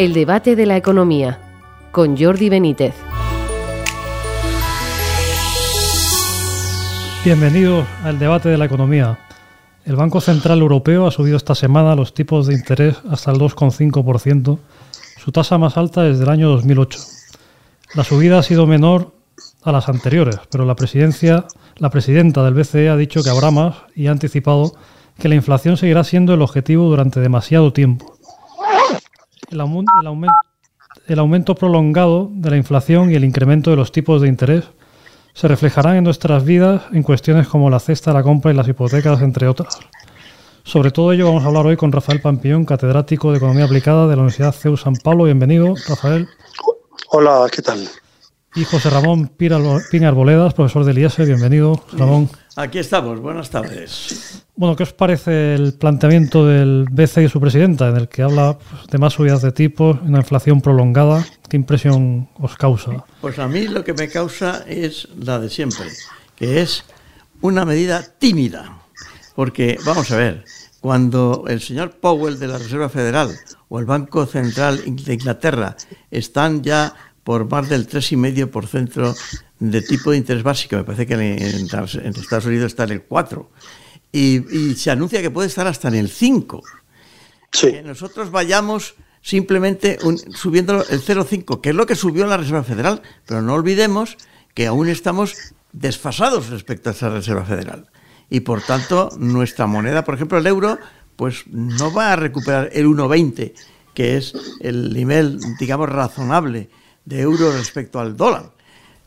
El debate de la economía con Jordi Benítez. Bienvenidos al debate de la economía. El Banco Central Europeo ha subido esta semana los tipos de interés hasta el 2,5%, su tasa más alta desde el año 2008. La subida ha sido menor a las anteriores, pero la presidencia, la presidenta del BCE ha dicho que habrá más y ha anticipado que la inflación seguirá siendo el objetivo durante demasiado tiempo. El, aumento prolongado de la inflación y el incremento de los tipos de interés se reflejarán en nuestras vidas en cuestiones como la cesta, la compra y las hipotecas, entre otras. Sobre todo ello vamos a hablar hoy con Rafael Pampillón, catedrático de Economía Aplicada de la Universidad CEU San Pablo. Bienvenido, Rafael. Hola, ¿qué tal? Y José Ramón Pina Arboledas, profesor del IES. Bienvenido, Ramón. Aquí estamos, buenas tardes. Bueno, ¿qué os parece el planteamiento del BCE y su presidenta, en el que habla pues, de más subidas de tipos, una inflación prolongada? ¿Qué impresión os causa? Pues a mí lo que me causa es la de siempre, que es una medida tímida. Porque, vamos a ver, cuando el señor Powell de la Reserva Federal o el Banco Central de Inglaterra están ya por más del 3,5% de tipo de interés básico, me parece que en, Estados Unidos está en el 4%, y, se anuncia que puede estar hasta en el 5. Que nosotros vayamos simplemente subiendo el 0,5, que es lo que subió la Reserva Federal, pero no olvidemos que aún estamos desfasados respecto a esa Reserva Federal. Y por tanto, nuestra moneda, por ejemplo, el euro, pues no va a recuperar el 1,20, que es el nivel, digamos, razonable de euro respecto al dólar.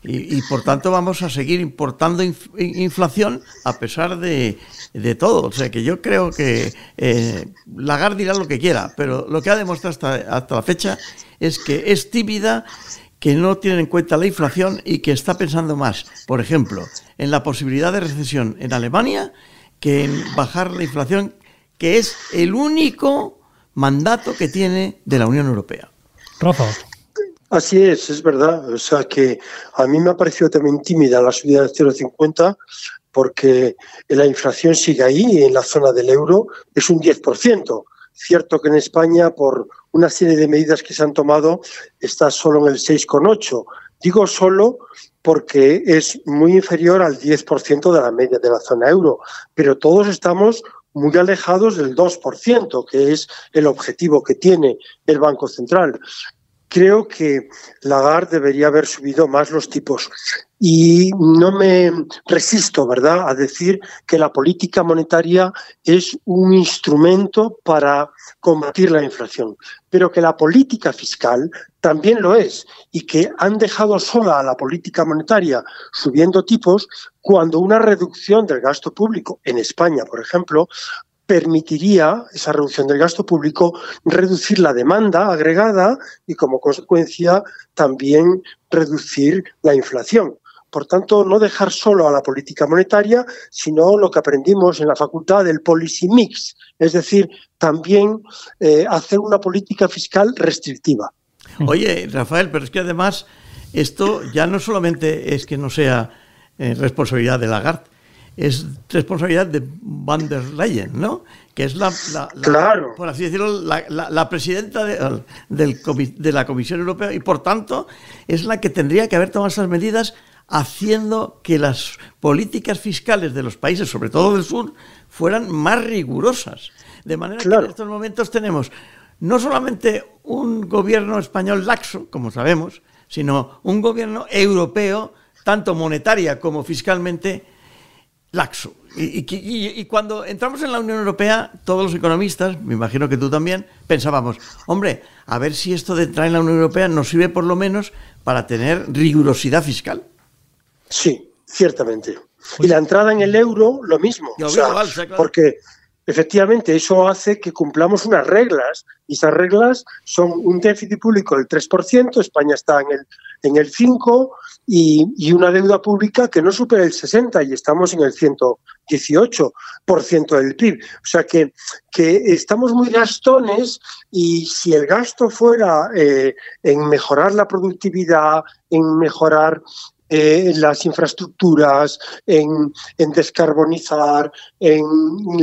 Y, por tanto vamos a seguir importando inflación a pesar de, todo. O sea que yo creo que eh, Lagarde dirá lo que quiera, pero lo que ha demostrado hasta, hasta la fecha es que es tímida, que no tiene en cuenta la inflación y que está pensando más, por ejemplo, en la posibilidad de recesión en Alemania que en bajar la inflación, que es el único mandato que tiene de la Unión Europea. Rafa. Así es, es verdad. O sea que a mí me ha parecido también tímida la subida del 0,50 porque la inflación sigue ahí, en la zona del euro es un 10%. Cierto que en España, por una serie de medidas que se han tomado, está solo en el 6,8. Digo solo porque es muy inferior al 10% de la media de la zona euro, pero todos estamos muy alejados del 2%, que es el objetivo que tiene el Banco Central creo que Lagarde debería haber subido más los tipos. Y no me resisto, ¿verdad?, a decir que la política monetaria es un instrumento para combatir la inflación, pero que la política fiscal también lo es y que han dejado sola a la política monetaria subiendo tipos cuando una reducción del gasto público en España, por ejemplo, permitiría esa reducción del gasto público reducir la demanda agregada y como consecuencia también reducir la inflación. Por tanto, no dejar solo a la política monetaria, sino lo que aprendimos en la facultad del policy mix, es decir, también eh, hacer una política fiscal restrictiva. Oye, Rafael, pero es que además esto ya no solamente es que no sea eh, responsabilidad de Lagarde, es responsabilidad de van der Leyen, ¿no? Que es la, por así decirlo, la, presidenta de, de la Comisión Europea y por tanto es la que tendría que haber tomado esas medidas haciendo que las políticas fiscales de los países, sobre todo del sur, fueran más rigurosas. De manera que en estos momentos tenemos no solamente un gobierno español laxo, como sabemos, sino un gobierno europeo, tanto monetaria como fiscalmente, laxo. Y, cuando entramos en la Unión Europea, todos los economistas, me imagino que tú también, pensábamos, hombre, a ver si esto de entrar en la Unión Europea nos sirve por lo menos para tener rigurosidad fiscal. Sí, ciertamente. Y la entrada en el euro, lo mismo. Porque efectivamente eso hace que cumplamos unas reglas. Y esas reglas son un déficit público del 3%, España está en el, en el 5%, y, una deuda pública que no supera el 60 y estamos en el 118% del PIB. O sea que, que estamos muy gastones y si el gasto fuera eh, en mejorar la productividad, en mejorar eh, en las infraestructuras, en, en, descarbonizar, en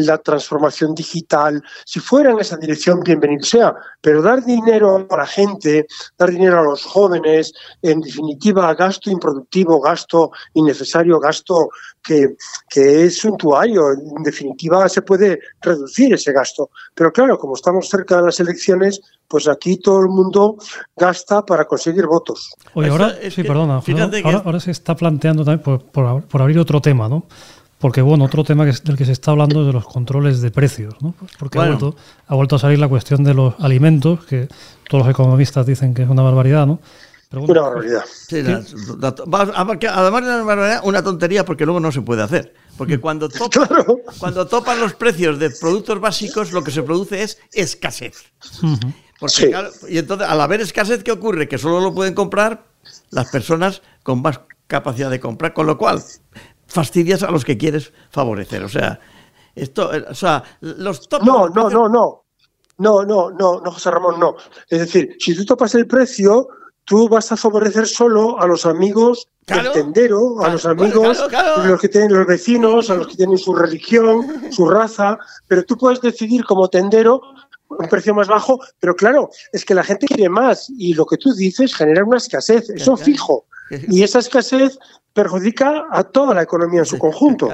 la transformación digital. Si fuera en esa dirección, bienvenido sea, pero dar dinero a la gente, dar dinero a los jóvenes, en definitiva, gasto improductivo, gasto innecesario, gasto que, que es suntuario, en definitiva, se puede reducir ese gasto. Pero claro, como estamos cerca de las elecciones, pues aquí todo el mundo gasta para conseguir votos. Oye, ahora, sí, perdona, ahora, se está planteando también por, abrir otro tema, ¿no? Porque, bueno, otro tema que, del que se está hablando es de los controles de precios, ¿no? Porque ha, vuelto, ha vuelto a salir la cuestión de los alimentos, que todos los economistas dicen que es una barbaridad, ¿no? Una barbaridad. Sí, además de una barbaridad, una tontería porque luego no se puede hacer. Porque cuando, cuando topan los precios de productos básicos, lo que se produce es escasez. y entonces, al haber escasez, ¿qué ocurre? Que solo lo pueden comprar las personas con más capacidad de comprar, con lo cual fastidias a los que quieres favorecer. O sea, esto, o sea, los topan No, no, no, no. No, no, no, no, José Ramón, no. Es decir, si tú topas el precio, tú vas a favorecer solo a los amigos del tendero, a los amigos, los que tienen los vecinos, a los que tienen su religión, su raza, pero tú puedes decidir como tendero un precio más bajo, pero claro, es que la gente quiere más y lo que tú dices genera una escasez, eso fijo. Y esa escasez perjudica a toda la economía en su conjunto.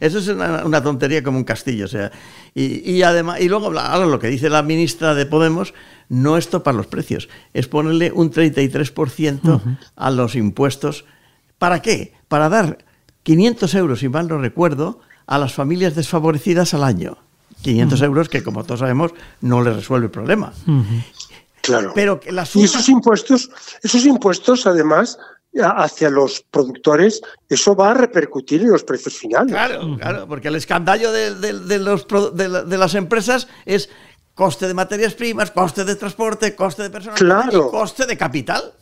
Eso es una, tontería como un castillo. O sea, y, además, y luego ahora lo que dice la ministra de Podemos no es topar los precios, es ponerle un 33% a los impuestos. ¿Para qué? Para dar 500 euros, si mal no recuerdo, a las familias desfavorecidas al año. 500 euros que, como todos sabemos, no les resuelve el problema. Claro. Pero que Y esos impuestos, esos impuestos, además, hacia los productores, eso va a repercutir en los precios finales. Claro, claro, porque el escandallo de, los, de, las empresas es coste de materias primas, coste de transporte, coste de personal claro. y coste de capital.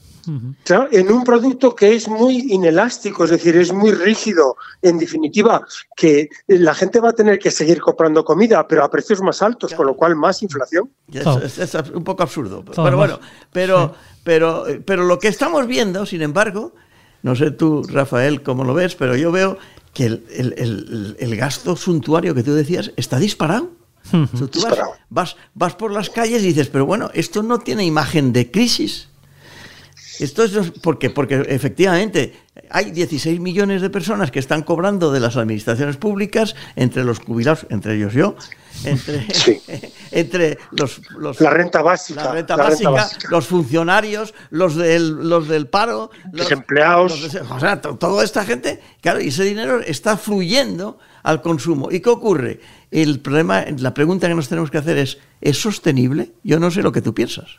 Claro, en un producto que es muy inelástico, es decir, es muy rígido, en definitiva, que la gente va a tener que seguir comprando comida, pero a precios más altos, con lo cual más inflación. Es, un poco absurdo. Pero bueno, pero, pero, pero lo que estamos viendo, sin embargo, no sé tú, Rafael, cómo lo ves, pero yo veo que el, gasto suntuario que tú decías está disparado. Tú vas, vas, por las calles y dices, pero bueno, esto no tiene imagen de crisis. Esto es porque, porque efectivamente hay 16 millones de personas que están cobrando de las administraciones públicas, entre los jubilados, entre ellos yo, entre, entre los, la renta básica, la renta, básica, los funcionarios, los del, los del paro, los empleados, o sea, toda esta gente, claro, y ese dinero está fluyendo al consumo. ¿Y qué ocurre? El problema, la pregunta que nos tenemos que hacer es, ¿es sostenible? Yo no sé lo que tú piensas.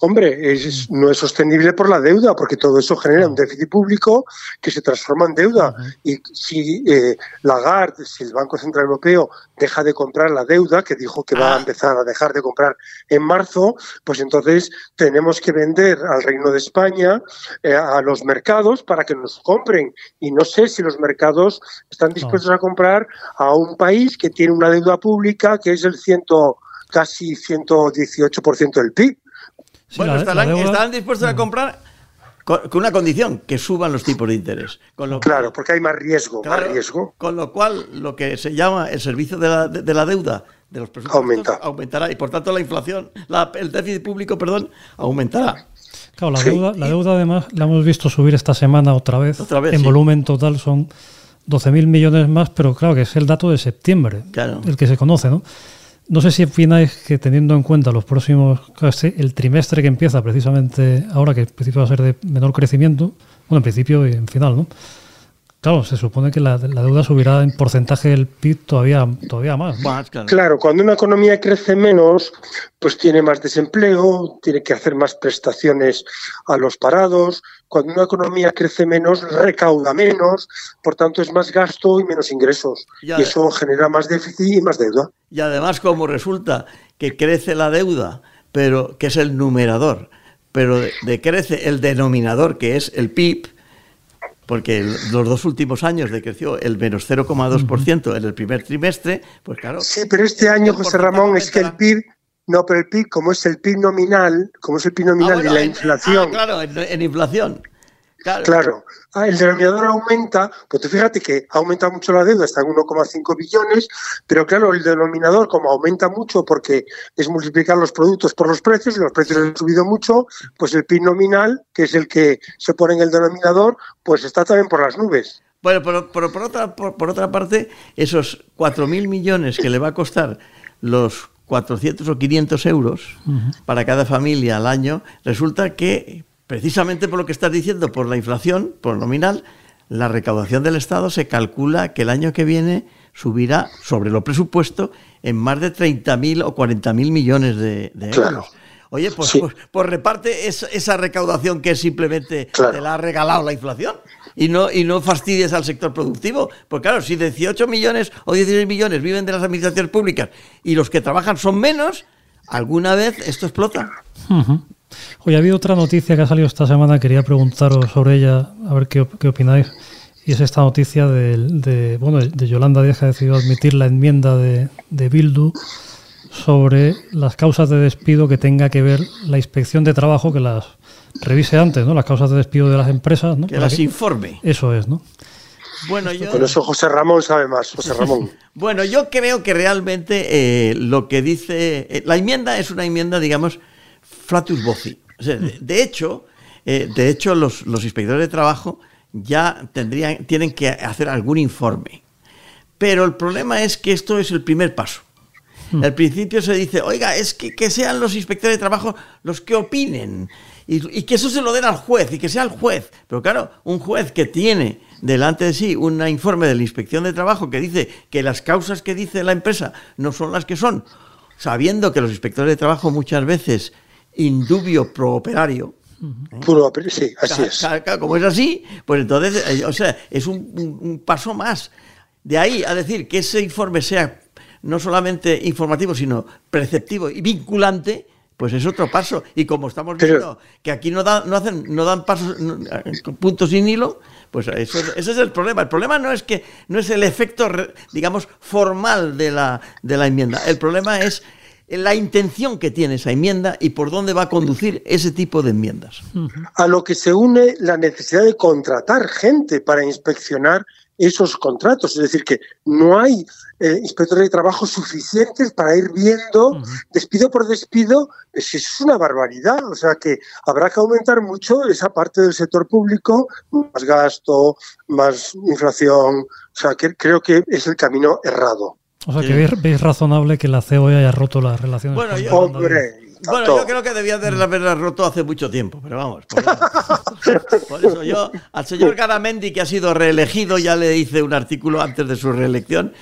Hombre, es, no es sostenible por la deuda, porque todo eso genera un déficit público que se transforma en deuda. Y si eh, Lagarde, si el Banco Central Europeo deja de comprar la deuda, que dijo que va a ah. empezar a dejar de comprar en marzo, pues entonces tenemos que vender al Reino de España eh, a los mercados para que nos compren. Y no sé si los mercados están dispuestos a comprar a un país que tiene una deuda pública que es el ciento casi 118% del PIB bueno, estarán, dispuestos a comprar con, una condición, que suban los tipos de interés. claro, porque hay más riesgo, riesgo. Con lo cual, lo que se llama el servicio de la, de, la deuda de los presupuestos aumentará y por tanto la inflación, el déficit público, perdón, aumentará. Claro, la, deuda, la deuda además la hemos visto subir esta semana otra vez. en volumen total son 12.000 millones más, pero claro que es el dato de septiembre, el que se conoce, ¿no? No sé si opináis que teniendo en cuenta los próximos, el trimestre que empieza precisamente ahora, que en principio va a ser de menor crecimiento, bueno, en principio y en final, ¿no? Claro, se supone que la, deuda subirá en porcentaje del PIB todavía, todavía más. claro. cuando una economía crece menos, pues tiene más desempleo, tiene que hacer más prestaciones a los parados. Cuando una economía crece menos, recauda menos, por tanto es más gasto y menos ingresos. y eso genera más déficit y más deuda. Y además, como resulta que crece la deuda, pero que es el numerador, pero decrece el denominador, que es el PIB, porque los dos últimos años decreció el menos 0,2% en el primer trimestre, pues claro. Sí, pero este año, José Ramón, es que el PIB, no, pero el PIB, como es el PIB nominal, como es el PIB nominal ah, de la inflación. Ah, claro, en, inflación. Claro. Ah, el denominador aumenta, pues tú fíjate que aumenta mucho la deuda, está en 1,5 billones, pero claro, el denominador como aumenta mucho porque es multiplicar los productos por los precios y los precios han subido mucho, pues el PIB nominal, que es el que se pone en el denominador, pues está también por las nubes. Bueno, pero, por, otra, por, otra parte, esos 4.000 millones que le va a costar los 400 o 500 euros para cada familia al año, resulta que precisamente por lo que estás diciendo, por la inflación, por nominal, la recaudación del Estado se calcula que el año que viene subirá sobre lo presupuesto en más de 30.000 o 40.000 millones de, euros. Oye, pues, pues, pues reparte esa recaudación que simplemente te la ha regalado la inflación y no, y no fastidies al sector productivo. Pues claro, si 18 millones o 16 millones viven de las administraciones públicas y los que trabajan son menos, alguna vez esto explota. Hoy ha habido otra noticia que ha salido esta semana, quería preguntaros sobre ella, a ver qué, qué opináis. Y es esta noticia de, bueno, de Yolanda Díaz que ha decidido admitir la enmienda de, de Bildu sobre las causas de despido que tenga que ver la inspección de trabajo, que las revise antes, ¿no? Las causas de despido de las empresas, ¿no? Que las informe. Eso es, ¿no? Bueno, yo... Por eso José Ramón sabe más, José Ramón. bueno, yo creo que realmente eh, lo que dice... Eh, la enmienda es una enmienda, digamos, flatus voci. de, hecho, eh, de hecho los, inspectores de trabajo ya tendrían, tienen que hacer algún informe. Pero el problema es que esto es el primer paso. Hmm. Al principio se dice, oiga, es que, que sean los inspectores de trabajo los que opinen y, que eso se lo den al juez y que sea el juez. Pero claro, un juez que tiene delante de sí un informe de la inspección de trabajo que dice que las causas que dice la empresa no son las que son, sabiendo que los inspectores de trabajo muchas veces indubio pro operario. ¿eh? sí, así es. Como es así, pues entonces, eh, o sea, es un, paso más. De ahí a decir que ese informe sea no solamente informativo, sino preceptivo y vinculante, pues es otro paso. Y como estamos viendo que aquí no, dan, no, hacen, no dan pasos, puntos sin hilo, pues eso, ese es el problema. El problema no es que no es el efecto, digamos, formal de la, de la enmienda. El problema es la intención que tiene esa enmienda y por dónde va a conducir ese tipo de enmiendas. A lo que se une la necesidad de contratar gente para inspeccionar esos contratos. Es decir, que no hay eh, inspectores de trabajo suficientes para ir viendo despido por despido. Es, es una barbaridad. O sea que habrá que aumentar mucho esa parte del sector público, más gasto, más inflación. O sea que creo que es el camino errado. O sea, que veis, razonable que la CEO haya roto las relaciones. Bueno, yo, hombre, bueno, yo creo que debía de haberla roto hace mucho tiempo, pero vamos. Por eso, yo al señor Garamendi, que ha sido reelegido, ya le hice un artículo antes de su reelección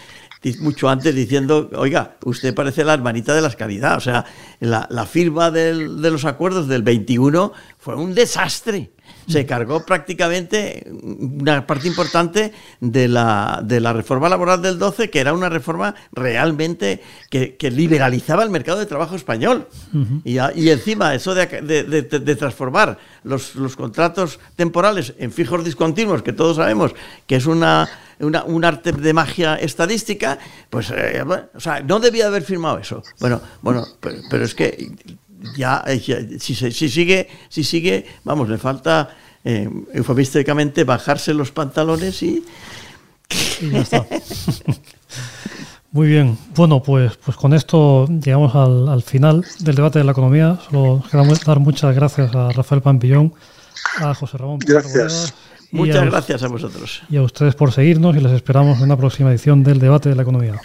mucho antes diciendo, oiga, usted parece la hermanita de la caridad. O sea, la, la firma del, de los acuerdos del 21 fue un desastre se cargó prácticamente una parte importante de la, de la reforma laboral del 12, que era una reforma realmente que, liberalizaba el mercado de trabajo español. y, y, encima eso de, de, transformar los, los, contratos temporales en fijos discontinuos, que todos sabemos que es una, una un arte de magia estadística, pues eh, o sea, no debía haber firmado eso. Bueno, bueno, pero es que ya, eh, si, si, sigue, si sigue, vamos, le falta eh, eufemísticamente bajarse los pantalones y... ya está. Muy bien, bueno, pues, pues con esto llegamos al, final del debate de la economía. Solo queremos dar muchas gracias a Rafael Pampillón, a José Ramón. Gracias. Muchas gracias a vosotros. Y a ustedes por seguirnos y les esperamos en una próxima edición del debate de la economía.